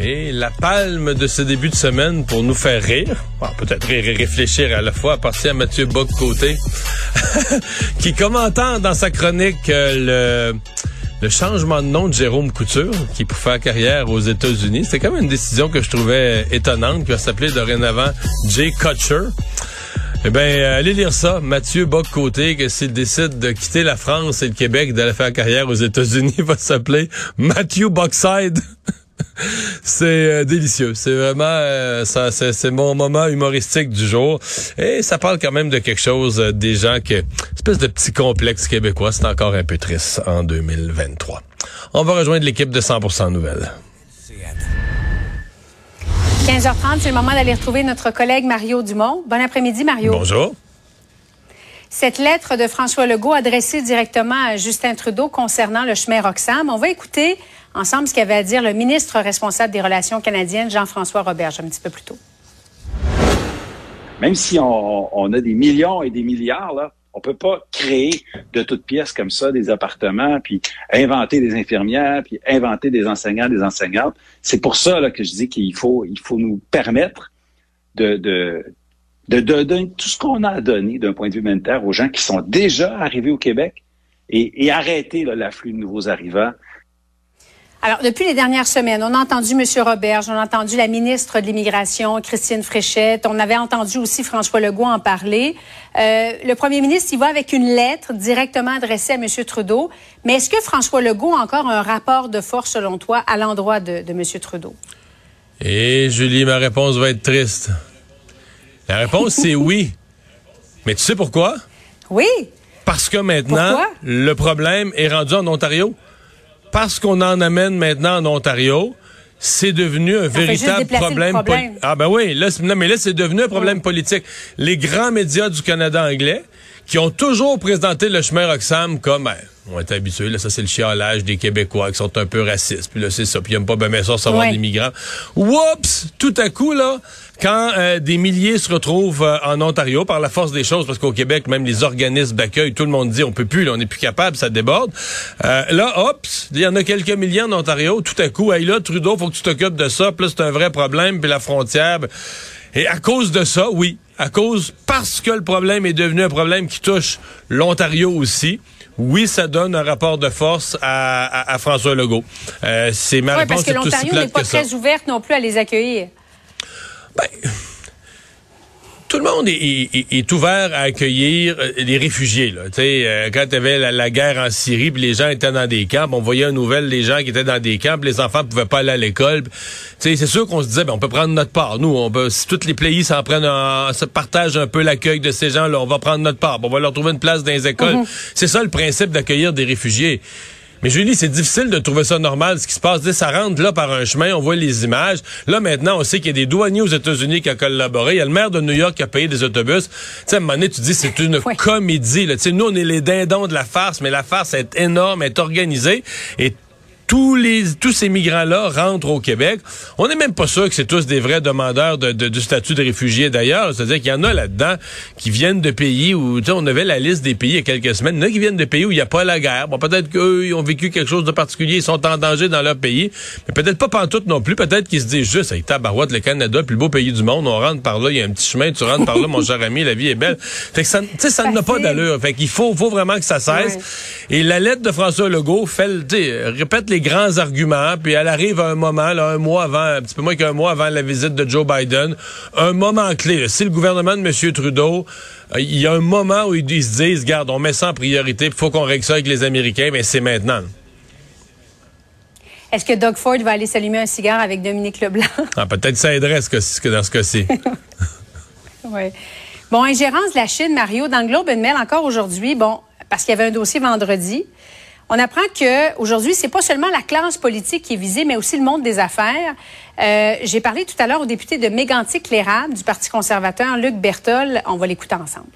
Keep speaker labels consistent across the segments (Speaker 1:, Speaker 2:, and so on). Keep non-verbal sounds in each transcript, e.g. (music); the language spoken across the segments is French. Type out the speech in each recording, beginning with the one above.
Speaker 1: Et la palme de ce début de semaine pour nous faire rire, bon, peut-être rire et réfléchir à la fois, appartient à Mathieu Bock-Côté, (laughs) qui commentant dans sa chronique euh, le, changement de nom de Jérôme Couture, qui pour faire carrière aux États-Unis. C'était quand même une décision que je trouvais étonnante, qui va s'appeler dorénavant Jay Kutcher. Eh bien, allez lire ça. Mathieu Bock-Côté, que s'il décide de quitter la France et le Québec, d'aller faire carrière aux États-Unis, (laughs) va s'appeler Matthew Bockside. (laughs) c'est euh, délicieux. C'est vraiment euh, ça, c'est, mon moment humoristique du jour. Et ça parle quand même de quelque chose euh, des gens qui espèce de petit complexe québécois. C'est encore un peu triste en 2023. On va rejoindre l'équipe de 100% Nouvelles.
Speaker 2: 15h30, c'est le moment d'aller retrouver notre collègue Mario Dumont. Bon après-midi, Mario.
Speaker 1: Bonjour.
Speaker 2: Cette lettre de François Legault adressée directement à Justin Trudeau concernant le chemin Roxham. On va écouter ensemble ce qu'avait à dire le ministre responsable des Relations canadiennes, Jean-François Roberge, un petit peu plus tôt.
Speaker 3: Même si on, a des millions et des milliards, là, on peut pas créer de toutes pièces comme ça des appartements, puis inventer des infirmières, puis inventer des enseignants, des enseignantes. C'est pour ça là, que je dis qu'il faut, il faut nous permettre de, de, de, donner tout ce qu'on a à donner d'un point de vue humanitaire aux gens qui sont déjà arrivés au Québec et arrêter l'afflux de nouveaux arrivants
Speaker 2: alors, depuis les dernières semaines, on a entendu M. Roberge, on a entendu la ministre de l'Immigration, Christine Fréchette, on avait entendu aussi François Legault en parler. Euh, le premier ministre, il va avec une lettre directement adressée à M. Trudeau. Mais est-ce que François Legault a encore un rapport de force, selon toi, à l'endroit de, de M. Trudeau?
Speaker 1: Et Julie, ma réponse va être triste. La réponse, c'est (laughs) oui. Mais tu sais pourquoi?
Speaker 2: Oui.
Speaker 1: Parce que maintenant, le problème est rendu en Ontario parce qu'on en amène maintenant en Ontario, c'est devenu un véritable problème. Ah ben oui, là, mais là, c'est devenu un problème politique. Les grands médias du Canada anglais, qui ont toujours présenté le chemin Roxham comme, ben, on est habitués, là, ça c'est le chialage des Québécois qui sont un peu racistes, puis là c'est ça, puis ils n'aiment pas ben ça recevoir des migrants. Oups! Tout à coup, là, quand euh, des milliers se retrouvent euh, en Ontario par la force des choses, parce qu'au Québec, même les organismes d'accueil, tout le monde dit on peut plus, là, on n'est plus capable, ça déborde. Euh, là, hop, il y en a quelques milliers en Ontario, tout à coup, hey là, Trudeau, faut que tu t'occupes de ça, puis c'est un vrai problème, puis la frontière. Ben, et à cause de ça, oui, à cause, parce que le problème est devenu un problème qui touche l'Ontario aussi, oui, ça donne un rapport de force à, François Legault. Euh, c'est ma
Speaker 2: oui, parce que l'Ontario n'est pas très ouverte non plus à les accueillir.
Speaker 1: Ben, tout le monde est, ouvert à accueillir euh, les réfugiés. Là. Euh, quand il y avait la, guerre en Syrie, les gens étaient dans des camps, on voyait une nouvelle des gens qui étaient dans des camps, les enfants pouvaient pas aller à l'école. C'est sûr qu'on se disait, ben, on peut prendre notre part. Nous, on peut, si tous les pays s'en prennent, se partagent un peu l'accueil de ces gens-là, on va prendre notre part. On va leur trouver une place dans les écoles. Mm-hmm. C'est ça le principe d'accueillir des réfugiés. Mais Julie, c'est difficile de trouver ça normal, ce qui se passe. Ça rentre là par un chemin, on voit les images. Là, maintenant, on sait qu'il y a des douaniers aux États-Unis qui ont collaboré. Il y a le maire de New York qui a payé des autobus. Tu sais, à un moment donné, tu dis, c'est une comédie. Là. nous, on est les dindons de la farce, mais la farce est énorme, est organisée. Et tous les tous ces migrants-là rentrent au Québec. On n'est même pas sûr que c'est tous des vrais demandeurs de, du statut de réfugié d'ailleurs. C'est-à-dire qu'il y en a là-dedans qui viennent de pays où, tu sais, on avait la liste des pays il y a quelques semaines. Il y en a qui viennent de pays où il n'y a pas la guerre. Bon, peut-être qu'eux, ils ont vécu quelque chose de particulier, ils sont en danger dans leur pays. Mais peut-être pas pantoute non plus. Peut-être qu'ils se disent juste, avec tabarouette, le Canada, plus beau pays du monde, on rentre par là, il y a un petit chemin, tu rentres par là, mon cher ami, la vie est belle. Fait que ça, tu sais, ça n'a pas d'allure. Fait qu'il faut, faut vraiment que ça cesse. Et la lettre de François Legault fait, répète les grands arguments, puis elle arrive à un moment, là, un mois avant, un petit peu moins qu'un mois avant la visite de Joe Biden, un moment clé. Là. Si le gouvernement de M. Trudeau, euh, il y a un moment où ils se disent, garde, on met ça en priorité, il faut qu'on règle ça avec les Américains, mais c'est maintenant.
Speaker 2: Est-ce que Doug Ford va aller s'allumer un cigare avec Dominique Leblanc? (laughs)
Speaker 1: Ah, peut-être ça aiderait ce que, dans ce cas-ci. (laughs)
Speaker 2: oui. Bon, ingérence de la Chine, Mario, dans le Globe and Mail encore aujourd'hui, bon, parce qu'il y avait un dossier vendredi. On apprend que aujourd'hui, c'est pas seulement la classe politique qui est visée, mais aussi le monde des affaires. Euh, J'ai parlé tout à l'heure au député de Mégantic-Lérable du Parti conservateur, Luc Bertol. On va l'écouter ensemble.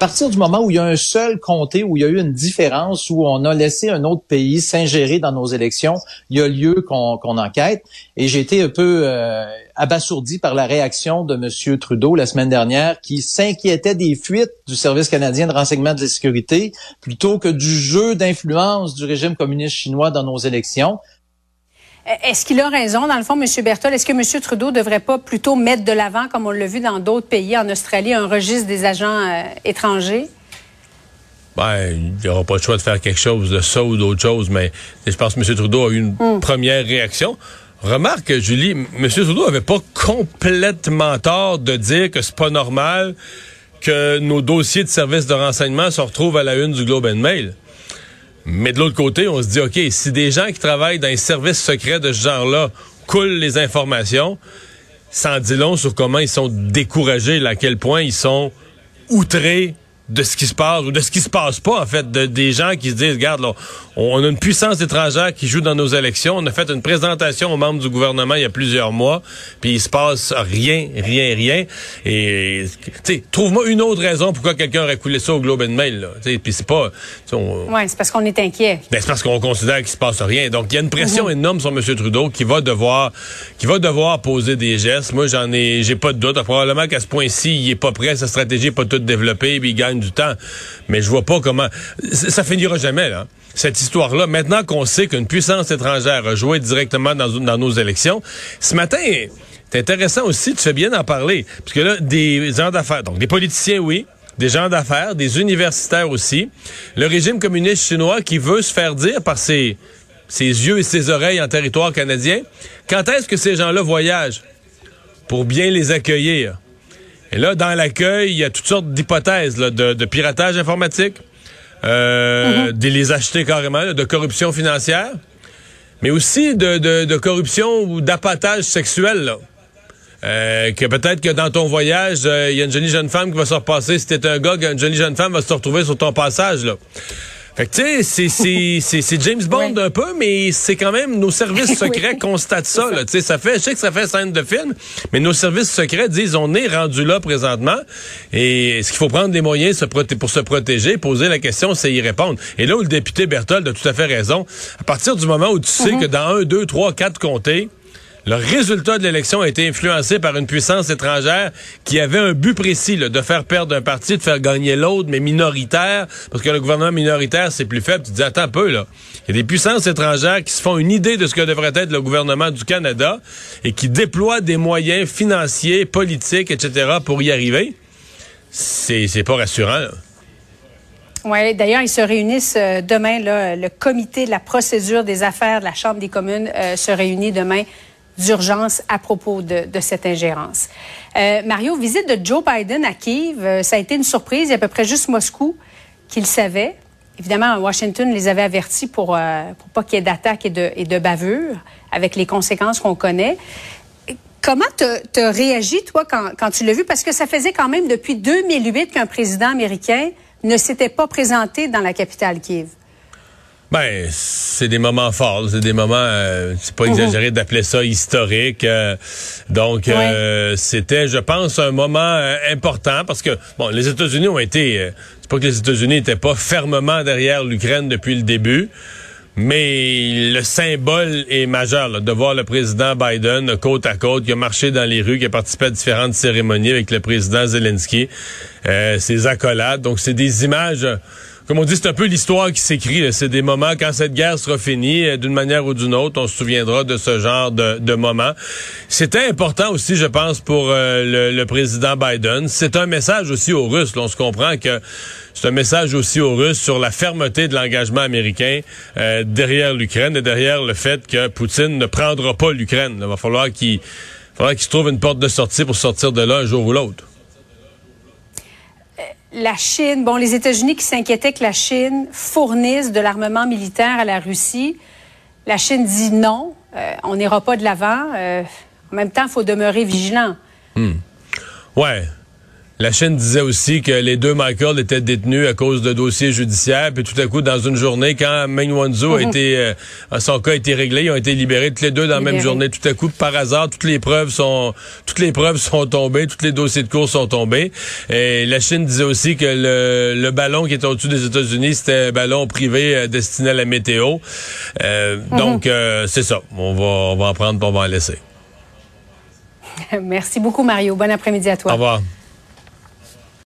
Speaker 4: À partir du moment où il y a un seul comté, où il y a eu une différence, où on a laissé un autre pays s'ingérer dans nos élections, il y a lieu qu'on enquête. Et j'ai été un peu euh, abasourdi par la réaction de M. Trudeau la semaine dernière, qui s'inquiétait des fuites du Service canadien de renseignement de la sécurité plutôt que du jeu d'influence du régime communiste chinois dans nos élections.
Speaker 2: Est-ce qu'il a raison, dans le fond, M. Berthold? Est-ce que M. Trudeau devrait pas plutôt mettre de l'avant, comme on l'a vu dans d'autres pays, en Australie, un registre des agents euh, étrangers?
Speaker 1: Ben, il n'aura pas le choix de faire quelque chose de ça ou d'autre chose, mais je pense que M. Trudeau a eu une hmm. première réaction. Remarque, Julie, M. Trudeau avait pas complètement tort de dire que c'est pas normal que nos dossiers de services de renseignement se retrouvent à la une du Globe and Mail. Mais de l'autre côté, on se dit, OK, si des gens qui travaillent dans les services secrets de ce genre-là coulent les informations, en dit long sur comment ils sont découragés, à quel point ils sont outrés de ce qui se passe ou de ce qui se passe pas en fait de des gens qui se disent regarde là, on a une puissance étrangère qui joue dans nos élections. On a fait une présentation aux membres du gouvernement il y a plusieurs mois puis il se passe rien rien rien. Et tu sais trouve-moi une autre raison pourquoi quelqu'un aurait coulé ça au Globe and Mail là puis c'est pas
Speaker 2: ouais c'est parce qu'on est inquiet.
Speaker 1: Ben, c'est parce qu'on considère qu'il se passe rien. Donc il y a une pression mhm. énorme sur M. Trudeau qui va devoir qui va devoir poser des gestes. Moi j'en ai j'ai pas de doute. Probablement qu'à ce point-ci il est pas prêt sa stratégie n'est pas toute développée puis il gagne du temps. Mais je vois pas comment. Ça finira jamais, là. Cette histoire-là, maintenant qu'on sait qu'une puissance étrangère a joué directement dans, dans nos élections, ce matin, c'est intéressant aussi, tu fais bien d'en parler, parce que là, des gens d'affaires, donc des politiciens, oui, des gens d'affaires, des universitaires aussi, le régime communiste chinois qui veut se faire dire par ses, ses yeux et ses oreilles en territoire canadien, quand est-ce que ces gens-là voyagent pour bien les accueillir? Et là, dans l'accueil, il y a toutes sortes d'hypothèses de, piratage informatique, euh, mm-hmm. de les acheter carrément, de corruption financière, mais aussi de, corruption ou d'appâtage sexuel. Là. Euh, que peut-être que dans ton voyage, euh, il y a une jolie jeune femme qui va se repasser. Si t'es un gars, une jolie jeune femme va se retrouver sur ton passage. Là. Fait que tu sais, c'est (laughs) James Bond un peu, mais c'est quand même nos services (laughs) secrets constatent ça. Là, ça fait, je sais que ça fait scène de film, mais nos services secrets disent on est rendu là présentement et est-ce qu'il faut prendre des moyens pour se protéger, poser la question, c'est y répondre. Et là où le député Berthold a tout à fait raison, à partir du moment où tu sais mm-hmm. que dans un, deux, trois, quatre comtés, le résultat de l'élection a été influencé par une puissance étrangère qui avait un but précis, de faire perdre un parti, de faire gagner l'autre, mais minoritaire, parce que le gouvernement minoritaire, c'est plus faible. Tu te dis, attends un peu, là. Il y a des puissances étrangères qui se font une idée de ce que devrait être le gouvernement du Canada et qui déploient des moyens financiers, politiques, etc. pour y arriver. C'est, pas rassurant,
Speaker 2: Oui, d'ailleurs, ils se réunissent euh, demain. le comité de la procédure des affaires de la Chambre des communes euh, se réunit demain d'urgence à propos de, cette ingérence. Euh, Mario, visite de Joe Biden à Kiev, euh, ça a été une surprise. Il y a à peu près juste Moscou qui le savait. Évidemment, Washington les avait avertis pour, euh, pour pas qu'il y ait d'attaques et de, et de bavures, avec les conséquences qu'on connaît. Comment tu as réagi, toi, quand, quand tu l'as vu? Parce que ça faisait quand même depuis 2008 qu'un président américain ne s'était pas présenté dans la capitale Kiev.
Speaker 1: Ben, c'est des moments forts, c'est des moments, euh, c'est pas mhm. exagéré d'appeler ça historique. Euh, donc, euh, c'était, je pense, un moment important parce que, bon, les États-Unis ont été, c'est pas que les États-Unis n'étaient pas fermement derrière l'Ukraine depuis le début, mais le symbole est majeur de voir le président Biden côte à côte, qui a marché dans les rues, qui a participé à différentes cérémonies avec le président Zelensky, ses accolades. Donc, c'est des images comme on dit, c'est un peu l'histoire qui s'écrit. C'est des moments, quand cette guerre sera finie, euh, d'une manière ou d'une autre, on se souviendra de ce genre de, de moments. C'était important aussi, je pense, pour euh, le, président Biden. C'est un message aussi aux Russes. on se comprend que c'est un message aussi aux Russes sur la fermeté de l'engagement américain euh, derrière l'Ukraine et derrière le fait que Poutine ne prendra pas l'Ukraine. Il va falloir qu'il qu'il se trouve une porte de sortie pour sortir de là un jour ou l'autre
Speaker 2: la Chine, bon, les États-Unis qui s'inquiétaient que la Chine fournisse de l'armement militaire à la Russie. La Chine dit non, euh, on n'ira pas de l'avant. Euh, en même temps, il faut demeurer vigilant.
Speaker 1: Hmm. Ouais. La Chine disait aussi que les deux Michael étaient détenus à cause de dossiers judiciaires. Puis tout à coup, dans une journée, quand Meng Wanzhou a mhm. été, euh, son cas a été réglé, ils ont été libérés tous les deux dans la même journée. Tout à coup, par hasard, toutes les preuves sont, toutes les preuves sont tombées, tous les dossiers de cours sont tombés. Et la Chine disait aussi que le, ballon qui était au-dessus des États-Unis, c'était un ballon privé euh, destiné à la météo. Euh, mhm. Donc, c'est ça. On va, on va en prendre, on va en laisser. (laughs)
Speaker 2: Merci beaucoup, Mario. Bon après-midi à toi.
Speaker 1: Au revoir.